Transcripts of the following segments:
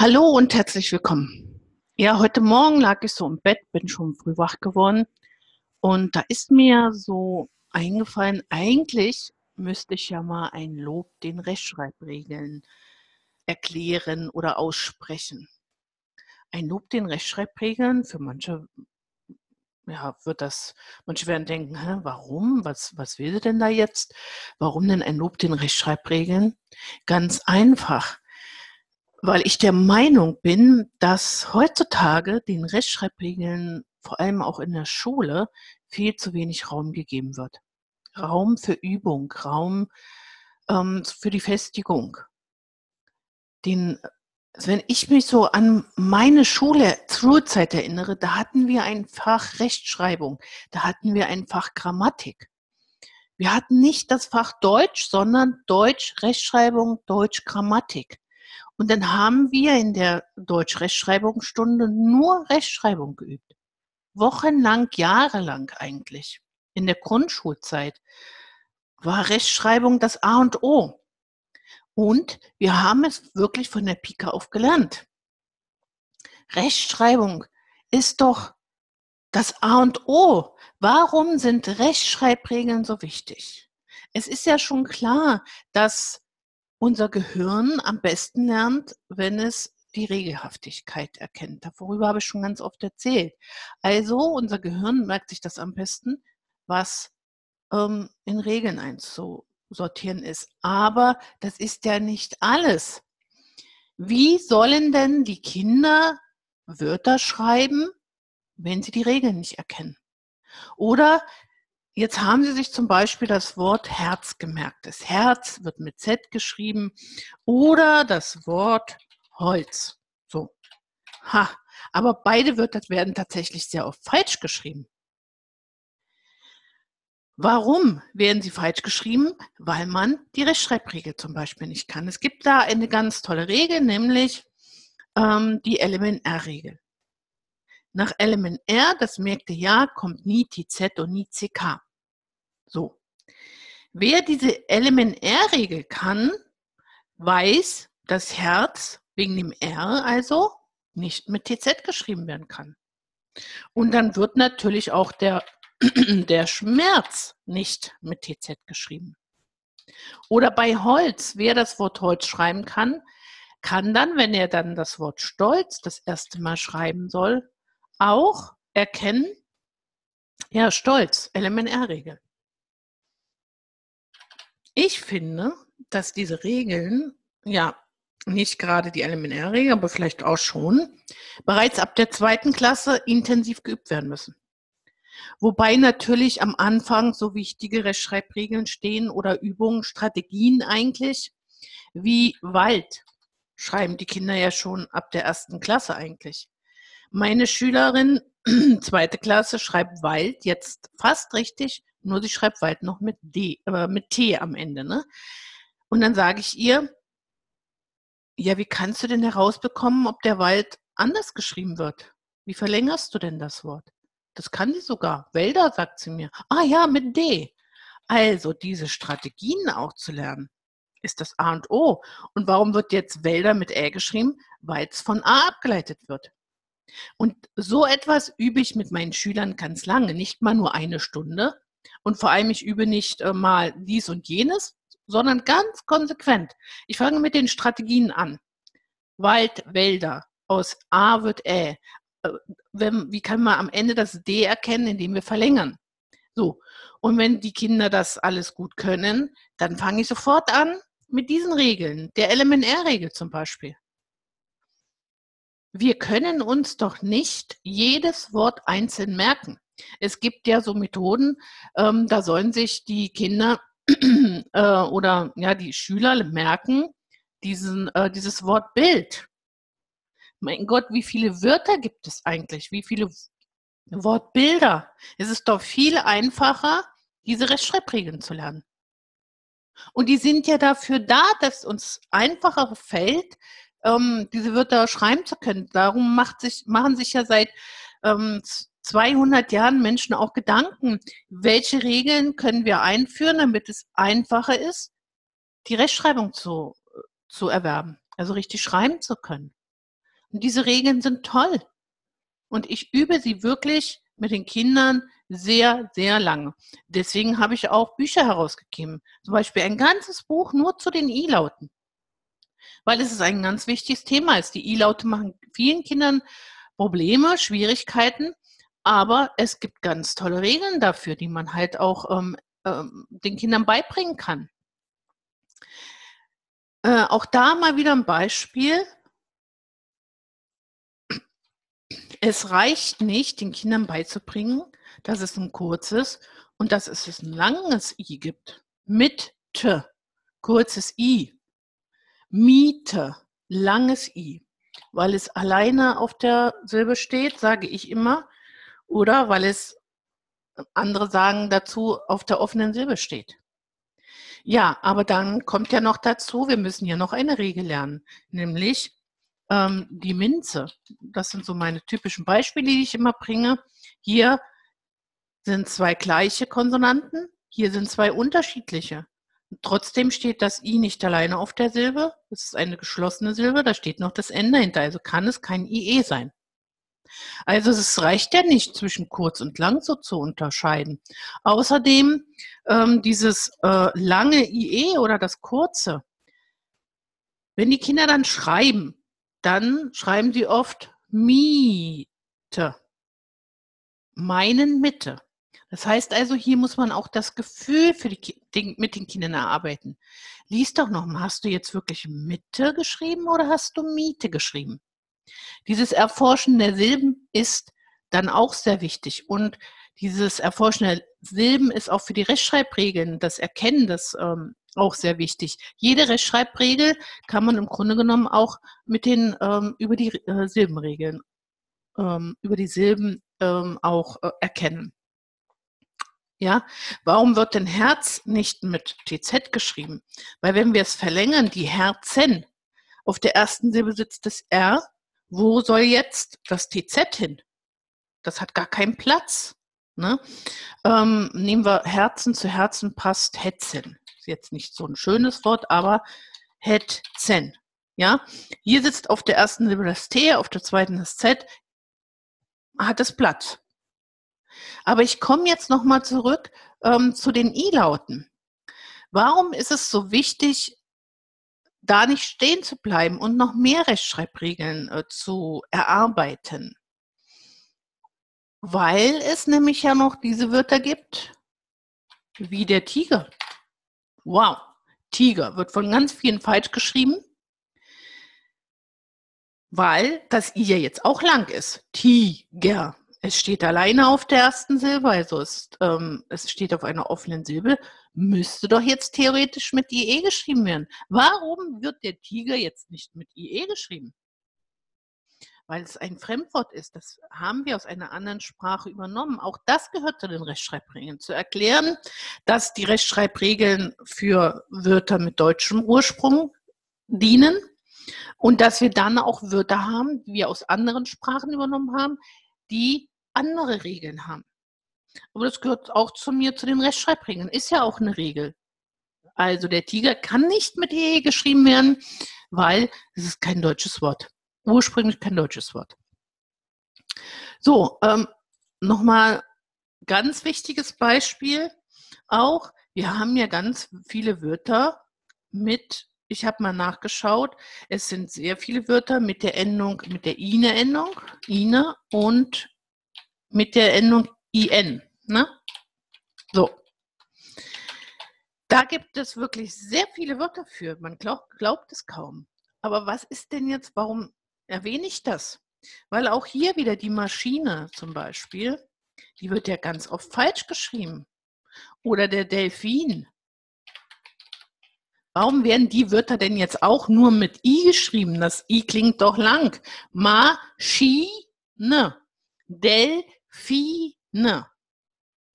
Hallo und herzlich willkommen. Ja, heute Morgen lag ich so im Bett, bin schon früh wach geworden und da ist mir so eingefallen, eigentlich müsste ich ja mal ein Lob den Rechtschreibregeln erklären oder aussprechen. Ein Lob den Rechtschreibregeln, für manche ja, wird das, manche werden denken, hä, warum? Was, was will sie denn da jetzt? Warum denn ein Lob den Rechtschreibregeln? Ganz einfach weil ich der Meinung bin, dass heutzutage den Rechtschreibregeln, vor allem auch in der Schule, viel zu wenig Raum gegeben wird. Raum für Übung, Raum ähm, für die Festigung. Den, also wenn ich mich so an meine Schule, Schulzeit erinnere, da hatten wir ein Fach Rechtschreibung, da hatten wir ein Fach Grammatik. Wir hatten nicht das Fach Deutsch, sondern Deutsch Rechtschreibung, Deutsch Grammatik. Und dann haben wir in der Deutsch-Rechtschreibungsstunde nur Rechtschreibung geübt. Wochenlang, jahrelang eigentlich. In der Grundschulzeit war Rechtschreibung das A und O. Und wir haben es wirklich von der Pike auf gelernt. Rechtschreibung ist doch das A und O. Warum sind Rechtschreibregeln so wichtig? Es ist ja schon klar, dass unser Gehirn am besten lernt, wenn es die Regelhaftigkeit erkennt. Darüber habe ich schon ganz oft erzählt. Also unser Gehirn merkt sich das am besten, was ähm, in Regeln einzusortieren ist. Aber das ist ja nicht alles. Wie sollen denn die Kinder Wörter schreiben, wenn sie die Regeln nicht erkennen? Oder Jetzt haben Sie sich zum Beispiel das Wort Herz gemerkt. Das Herz wird mit Z geschrieben oder das Wort Holz. So. Ha. Aber beide Wörter werden tatsächlich sehr oft falsch geschrieben. Warum werden sie falsch geschrieben? Weil man die Rechtschreibregel zum Beispiel nicht kann. Es gibt da eine ganz tolle Regel, nämlich ähm, die LMNR-Regel. Nach LMNR, das merkte ja, kommt nie TZ und nie CK. So. Wer diese LMNR-Regel kann, weiß, dass Herz wegen dem R also nicht mit TZ geschrieben werden kann. Und dann wird natürlich auch der, der Schmerz nicht mit TZ geschrieben. Oder bei Holz, wer das Wort Holz schreiben kann, kann dann, wenn er dann das Wort Stolz das erste Mal schreiben soll, auch erkennen, ja, Stolz, LMNR-Regel. Ich finde, dass diese Regeln, ja, nicht gerade die LMNR-Regeln, aber vielleicht auch schon, bereits ab der zweiten Klasse intensiv geübt werden müssen. Wobei natürlich am Anfang so wichtige Rechtschreibregeln stehen oder Übungen, Strategien eigentlich, wie Wald schreiben die Kinder ja schon ab der ersten Klasse eigentlich. Meine Schülerin, zweite Klasse, schreibt Wald jetzt fast richtig nur sie schreibt Wald noch mit D, äh, mit T am Ende, ne? Und dann sage ich ihr, ja, wie kannst du denn herausbekommen, ob der Wald anders geschrieben wird? Wie verlängerst du denn das Wort? Das kann sie sogar. Wälder, sagt sie mir. Ah ja, mit D. Also diese Strategien auch zu lernen, ist das A und O. Und warum wird jetzt Wälder mit Ä geschrieben? Weil es von A abgeleitet wird. Und so etwas übe ich mit meinen Schülern ganz lange, nicht mal nur eine Stunde, und vor allem, ich übe nicht äh, mal dies und jenes, sondern ganz konsequent. Ich fange mit den Strategien an. Wald, Wälder, aus A wird Ä. Äh, wenn, wie kann man am Ende das D erkennen, indem wir verlängern? So. Und wenn die Kinder das alles gut können, dann fange ich sofort an mit diesen Regeln, der LMNR-Regel zum Beispiel. Wir können uns doch nicht jedes Wort einzeln merken. Es gibt ja so Methoden, ähm, da sollen sich die Kinder äh, oder ja die Schüler merken diesen, äh, dieses Wort Bild. Mein Gott, wie viele Wörter gibt es eigentlich? Wie viele Wortbilder? Es ist doch viel einfacher, diese Rechtschreibregeln zu lernen. Und die sind ja dafür da, dass uns einfacher fällt, ähm, diese Wörter schreiben zu können. Darum macht sich, machen sich ja seit ähm, 200 Jahren Menschen auch Gedanken, welche Regeln können wir einführen, damit es einfacher ist, die Rechtschreibung zu, zu erwerben, also richtig schreiben zu können. Und diese Regeln sind toll. Und ich übe sie wirklich mit den Kindern sehr, sehr lange. Deswegen habe ich auch Bücher herausgegeben. Zum Beispiel ein ganzes Buch nur zu den I-Lauten. Weil es ist ein ganz wichtiges Thema ist. Die I-Laute machen vielen Kindern Probleme, Schwierigkeiten, aber es gibt ganz tolle Regeln dafür, die man halt auch ähm, ähm, den Kindern beibringen kann. Äh, auch da mal wieder ein Beispiel. Es reicht nicht, den Kindern beizubringen, dass es ein kurzes und dass es ein langes I gibt. Mit T, kurzes I. Miete, langes I. Weil es alleine auf der Silbe steht, sage ich immer. Oder weil es, andere sagen dazu, auf der offenen Silbe steht. Ja, aber dann kommt ja noch dazu, wir müssen ja noch eine Regel lernen, nämlich ähm, die Minze. Das sind so meine typischen Beispiele, die ich immer bringe. Hier sind zwei gleiche Konsonanten, hier sind zwei unterschiedliche. Trotzdem steht das I nicht alleine auf der Silbe. Es ist eine geschlossene Silbe, da steht noch das Ende hinter, also kann es kein IE sein. Also es reicht ja nicht zwischen kurz und lang so zu unterscheiden. Außerdem ähm, dieses äh, lange IE oder das kurze. Wenn die Kinder dann schreiben, dann schreiben sie oft Miete. Meinen Mitte. Das heißt also, hier muss man auch das Gefühl für die, den, mit den Kindern erarbeiten. Lies doch nochmal, hast du jetzt wirklich Mitte geschrieben oder hast du Miete geschrieben? Dieses Erforschen der Silben ist dann auch sehr wichtig. Und dieses Erforschen der Silben ist auch für die Rechtschreibregeln, das Erkennen, das ähm, auch sehr wichtig. Jede Rechtschreibregel kann man im Grunde genommen auch mit den ähm, über die äh, Silbenregeln, ähm, über die Silben ähm, auch äh, erkennen. Ja, warum wird denn Herz nicht mit TZ geschrieben? Weil wenn wir es verlängern, die Herzen, auf der ersten Silbe sitzt das R wo soll jetzt das TZ hin? Das hat gar keinen Platz. Ne? Ähm, nehmen wir Herzen zu Herzen passt Hetzen. Ist jetzt nicht so ein schönes Wort, aber Hetzen. Ja, hier sitzt auf der ersten Silbe das T, auf der zweiten das Z, hat es Platz. Aber ich komme jetzt nochmal zurück ähm, zu den I-Lauten. Warum ist es so wichtig, da nicht stehen zu bleiben und noch mehr Rechtschreibregeln äh, zu erarbeiten. Weil es nämlich ja noch diese Wörter gibt, wie der Tiger. Wow, Tiger wird von ganz vielen falsch geschrieben, weil das I ja jetzt auch lang ist. Tiger. Es steht alleine auf der ersten Silbe, also es, ähm, es steht auf einer offenen Silbe müsste doch jetzt theoretisch mit IE geschrieben werden. Warum wird der Tiger jetzt nicht mit IE geschrieben? Weil es ein Fremdwort ist. Das haben wir aus einer anderen Sprache übernommen. Auch das gehört zu den Rechtschreibregeln. Zu erklären, dass die Rechtschreibregeln für Wörter mit deutschem Ursprung dienen und dass wir dann auch Wörter haben, die wir aus anderen Sprachen übernommen haben, die andere Regeln haben. Aber das gehört auch zu mir, zu den Rechtschreibregeln. Ist ja auch eine Regel. Also der Tiger kann nicht mit E geschrieben werden, weil es ist kein deutsches Wort. Ursprünglich kein deutsches Wort. So, ähm, nochmal ganz wichtiges Beispiel auch. Wir haben ja ganz viele Wörter mit, ich habe mal nachgeschaut, es sind sehr viele Wörter mit der Endung, mit der INE-Endung, INE und mit der Endung IN. Ne? So. Da gibt es wirklich sehr viele Wörter für. Man glaub, glaubt es kaum. Aber was ist denn jetzt, warum erwähne ich das? Weil auch hier wieder die Maschine zum Beispiel, die wird ja ganz oft falsch geschrieben. Oder der Delfin. Warum werden die Wörter denn jetzt auch nur mit I geschrieben? Das I klingt doch lang. Ma-Schi-Ne. Delfine.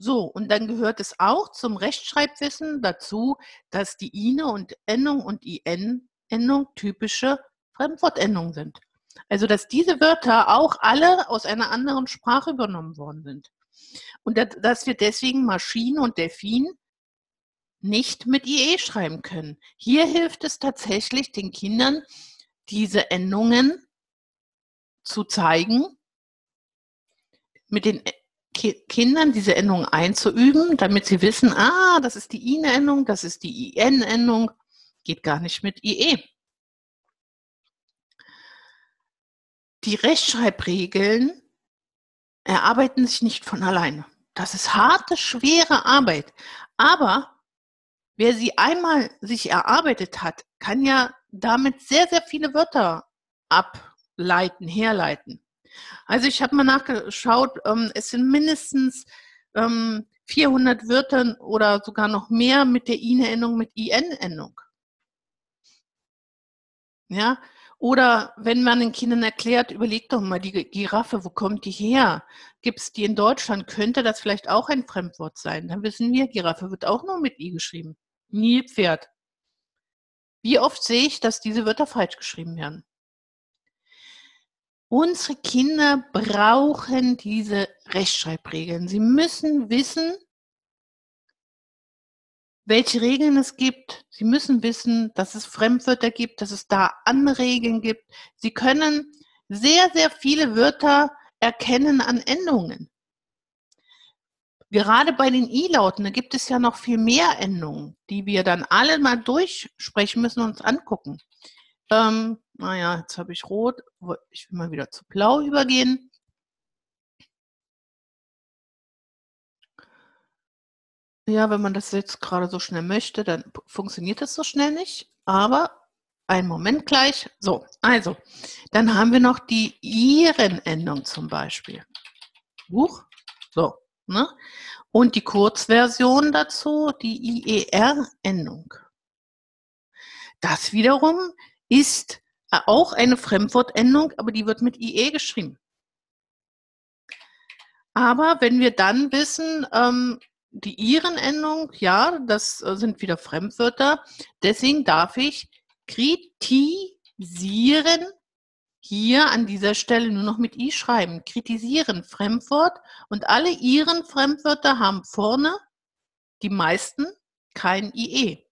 So, und dann gehört es auch zum Rechtschreibwissen dazu, dass die INE und Endung und IN-Endung typische Fremdwortendungen sind. Also, dass diese Wörter auch alle aus einer anderen Sprache übernommen worden sind. Und dass wir deswegen Maschine und Delfin nicht mit IE schreiben können. Hier hilft es tatsächlich den Kindern, diese Endungen zu zeigen, mit den Ki Kindern diese Endung einzuüben, damit sie wissen, ah, das ist die IN-Endung, das ist die IN-Endung, geht gar nicht mit IE. Die Rechtschreibregeln erarbeiten sich nicht von alleine. Das ist harte, schwere Arbeit. Aber wer sie einmal sich erarbeitet hat, kann ja damit sehr, sehr viele Wörter ableiten, herleiten. Also ich habe mal nachgeschaut, ähm, es sind mindestens ähm, 400 Wörter oder sogar noch mehr mit der IN-Endung, mit IN-Endung. Ja, oder wenn man den Kindern erklärt, überlegt doch mal, die Giraffe, wo kommt die her? Gibt es die in Deutschland? Könnte das vielleicht auch ein Fremdwort sein? Dann wissen wir, Giraffe wird auch nur mit I geschrieben. Nilpferd. Wie oft sehe ich, dass diese Wörter falsch geschrieben werden? Unsere Kinder brauchen diese Rechtschreibregeln. Sie müssen wissen, welche Regeln es gibt. Sie müssen wissen, dass es Fremdwörter gibt, dass es da Anregeln gibt. Sie können sehr, sehr viele Wörter erkennen an Endungen. Gerade bei den I-Lauten, da gibt es ja noch viel mehr Endungen, die wir dann alle mal durchsprechen müssen und uns angucken. Ähm, naja, jetzt habe ich rot. Ich will mal wieder zu blau übergehen. Ja, wenn man das jetzt gerade so schnell möchte, dann funktioniert das so schnell nicht. Aber einen Moment gleich. So, also, dann haben wir noch die Iren-Endung zum Beispiel. Huch, so, ne? Und die Kurzversion dazu, die IER-Endung. Das wiederum ist auch eine Fremdwortendung, aber die wird mit IE geschrieben. Aber wenn wir dann wissen, ähm, die Iren-Endung, ja, das äh, sind wieder Fremdwörter. Deswegen darf ich kritisieren hier an dieser Stelle nur noch mit I schreiben. Kritisieren, Fremdwort. Und alle Iren Fremdwörter haben vorne, die meisten, kein IE.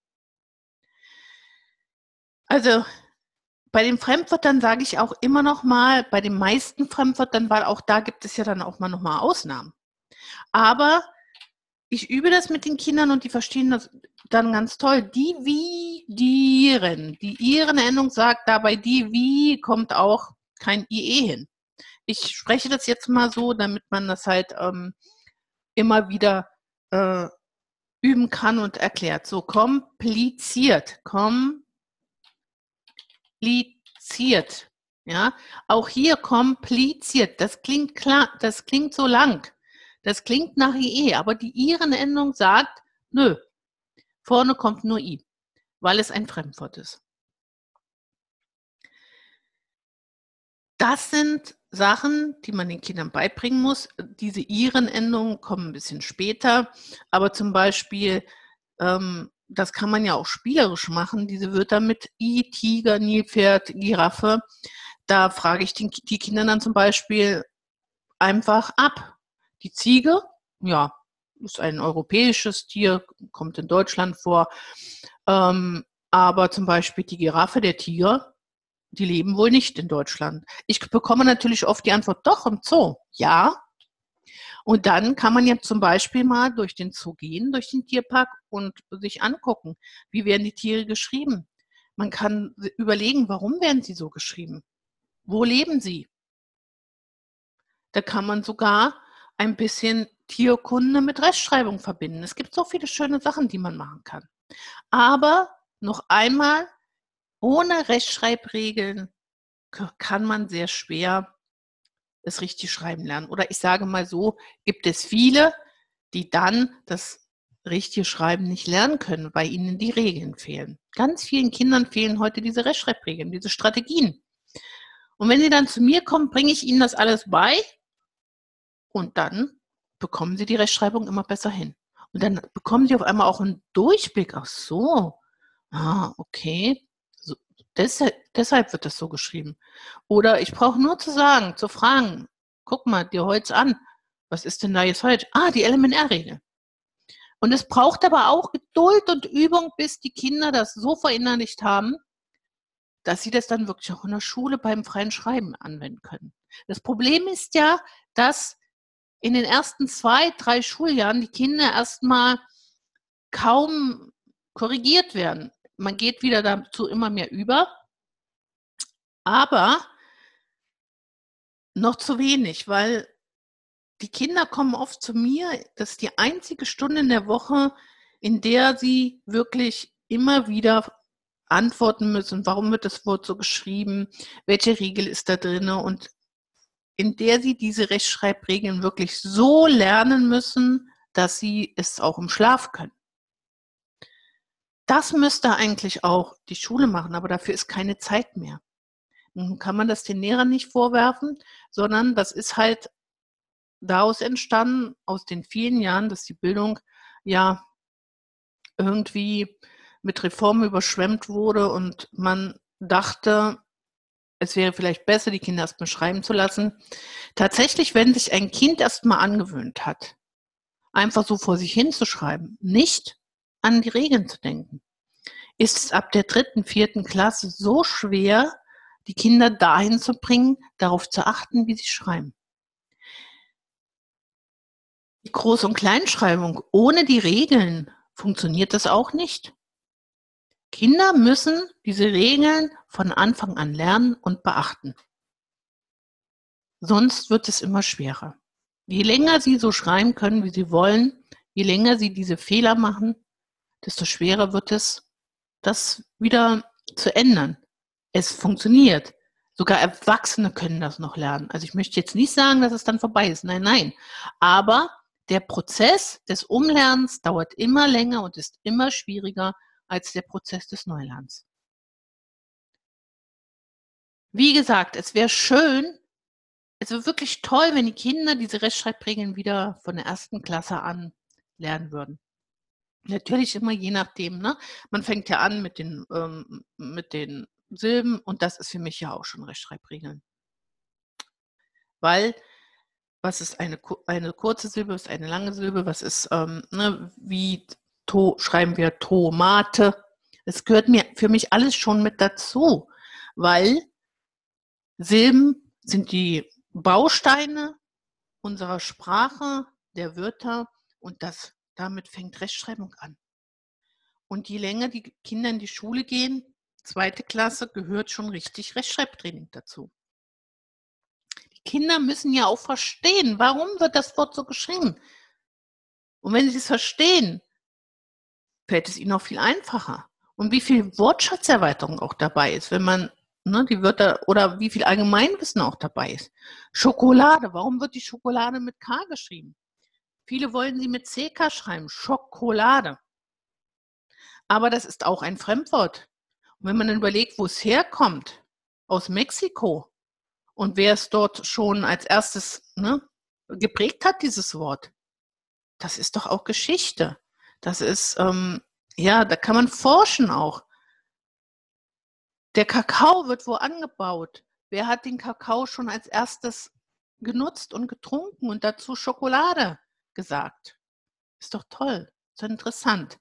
Also bei den Fremdwörtern sage ich auch immer noch mal, bei den meisten Fremdwörtern, weil auch da gibt es ja dann auch mal noch mal Ausnahmen. Aber ich übe das mit den Kindern und die verstehen das dann ganz toll. Die wie dieren. Die ihren Endung sagt dabei die wie kommt auch kein IE hin. Ich spreche das jetzt mal so, damit man das halt ähm, immer wieder äh, üben kann und erklärt. So kompliziert. Kompliziert. Ja, auch hier kompliziert. Das klingt klar, das klingt so lang. Das klingt nach IE, aber die Iren-Endung sagt, nö, vorne kommt nur I, weil es ein Fremdwort ist. Das sind Sachen, die man den Kindern beibringen muss. Diese Iren-Endungen kommen ein bisschen später, aber zum Beispiel, ähm, das kann man ja auch spielerisch machen, diese Wörter mit I, Tiger, Nilpferd, Giraffe. Da frage ich die, die Kinder dann zum Beispiel einfach ab. Die Ziege, ja, ist ein europäisches Tier, kommt in Deutschland vor. Ähm, aber zum Beispiel die Giraffe, der Tiger, die leben wohl nicht in Deutschland. Ich bekomme natürlich oft die Antwort, doch, im Zoo. Ja. Und dann kann man ja zum Beispiel mal durch den Zoo gehen, durch den Tierpark und sich angucken, wie werden die Tiere geschrieben. Man kann überlegen, warum werden sie so geschrieben? Wo leben sie? Da kann man sogar ein bisschen Tierkunde mit Rechtschreibung verbinden. Es gibt so viele schöne Sachen, die man machen kann. Aber noch einmal, ohne Rechtschreibregeln kann man sehr schwer das richtig schreiben lernen. Oder ich sage mal so, gibt es viele, die dann das richtige Schreiben nicht lernen können, weil ihnen die Regeln fehlen. Ganz vielen Kindern fehlen heute diese Rechtschreibregeln, diese Strategien. Und wenn sie dann zu mir kommen, bringe ich ihnen das alles bei und dann bekommen sie die Rechtschreibung immer besser hin. Und dann bekommen sie auf einmal auch einen Durchblick. Ach so, ah, okay. So, deshalb, wird das so geschrieben. Oder ich brauche nur zu sagen, zu fragen, guck mal dir Holz an, was ist denn da jetzt falsch? Ah, die LMNR-Regel. Und es braucht aber auch Geduld und Übung, bis die Kinder das so verinnerlicht haben, dass sie das dann wirklich auch in der Schule beim freien Schreiben anwenden können. Das Problem ist ja, dass in den ersten zwei, drei Schuljahren die Kinder erstmal kaum korrigiert werden. Man geht wieder dazu immer mehr über, aber noch zu wenig, weil die Kinder kommen oft zu mir, das ist die einzige Stunde in der Woche, in der sie wirklich immer wieder antworten müssen, warum wird das Wort so geschrieben, welche Regel ist da drin? Und in der sie diese Rechtschreibregeln wirklich so lernen müssen, dass sie es auch im Schlaf können. Das müsste eigentlich auch die Schule machen, aber dafür ist keine Zeit mehr. Nun kann man das den Lehrern nicht vorwerfen, sondern das ist halt daraus entstanden, aus den vielen Jahren, dass die Bildung ja irgendwie mit Reformen überschwemmt wurde und man dachte, es wäre vielleicht besser, die Kinder erstmal schreiben zu lassen. Tatsächlich, wenn sich ein Kind erstmal angewöhnt hat, einfach so vor sich hinzuschreiben, nicht an die Regeln zu denken, ist es ab der dritten, vierten Klasse so schwer, die Kinder dahin zu bringen, darauf zu achten, wie sie schreiben. Die Groß- und Kleinschreibung ohne die Regeln funktioniert das auch nicht. Kinder müssen diese Regeln von Anfang an lernen und beachten. Sonst wird es immer schwerer. Je länger sie so schreiben können, wie sie wollen, je länger sie diese Fehler machen, desto schwerer wird es, das wieder zu ändern. Es funktioniert. Sogar Erwachsene können das noch lernen. Also ich möchte jetzt nicht sagen, dass es dann vorbei ist. Nein, nein. Aber der Prozess des Umlernens dauert immer länger und ist immer schwieriger als der Prozess des Neulernens. Wie gesagt, es wäre schön, es wäre wirklich toll, wenn die Kinder diese Rechtschreibregeln wieder von der ersten Klasse an lernen würden. Natürlich immer je nachdem, ne? Man fängt ja an mit den, ähm, mit den Silben und das ist für mich ja auch schon Rechtschreibregeln. Weil, was ist eine, eine kurze Silbe, was ist eine lange Silbe, was ist, ähm, ne, wie to, schreiben wir Tomate. Es gehört mir für mich alles schon mit dazu, weil Silben sind die Bausteine unserer Sprache, der Wörter und das, damit fängt Rechtschreibung an. Und je länger die Kinder in die Schule gehen, zweite Klasse, gehört schon richtig Rechtschreibtraining dazu. Die Kinder müssen ja auch verstehen, warum wird das Wort so geschrieben. Und wenn sie es verstehen, fällt es ihnen auch viel einfacher. Und wie viel Wortschatzerweiterung auch dabei ist, wenn man ne, die Wörter oder wie viel Allgemeinwissen auch dabei ist. Schokolade, warum wird die Schokolade mit K geschrieben? Viele wollen sie mit CK schreiben, Schokolade. Aber das ist auch ein Fremdwort. Und wenn man dann überlegt, wo es herkommt, aus Mexiko, und wer es dort schon als erstes ne, geprägt hat, dieses Wort, das ist doch auch Geschichte. Das ist, ähm, ja, da kann man forschen auch. Der Kakao wird wo angebaut? Wer hat den Kakao schon als erstes genutzt und getrunken und dazu Schokolade gesagt? Ist doch toll, ist interessant.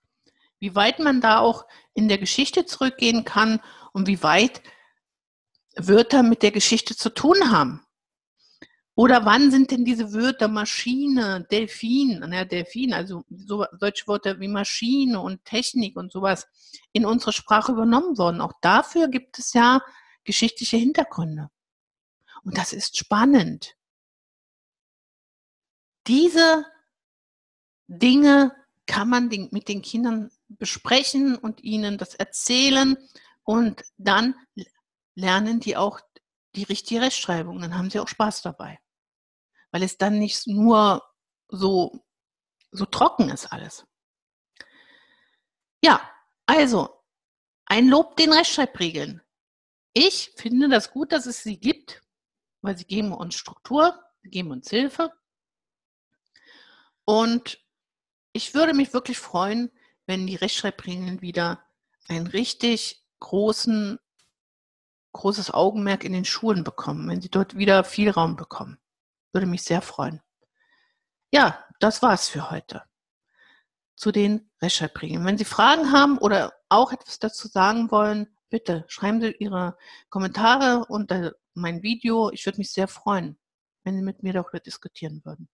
Wie weit man da auch in der Geschichte zurückgehen kann und wie weit Wörter mit der Geschichte zu tun haben. Oder wann sind denn diese Wörter Maschine, Delfin, ja, Delfin, also so, solche Wörter wie Maschine und Technik und sowas in unsere Sprache übernommen worden? Auch dafür gibt es ja geschichtliche Hintergründe. Und das ist spannend. Diese Dinge kann man mit den Kindern besprechen und ihnen das erzählen und dann lernen die auch die richtige Rechtschreibung. Dann haben sie auch Spaß dabei weil es dann nicht nur so, so trocken ist alles. Ja, also ein Lob den Rechtschreibregeln. Ich finde das gut, dass es sie gibt, weil sie geben uns Struktur, geben uns Hilfe. Und ich würde mich wirklich freuen, wenn die Rechtschreibregeln wieder ein richtig großen, großes Augenmerk in den Schulen bekommen, wenn sie dort wieder viel Raum bekommen. Würde mich sehr freuen. Ja, das war's für heute. Zu den Rechtschreibregeln. Wenn Sie Fragen haben oder auch etwas dazu sagen wollen, Bitte schreiben Sie Ihre Kommentare unter mein Video. Ich würde mich sehr freuen, wenn Sie mit mir darüber diskutieren würden.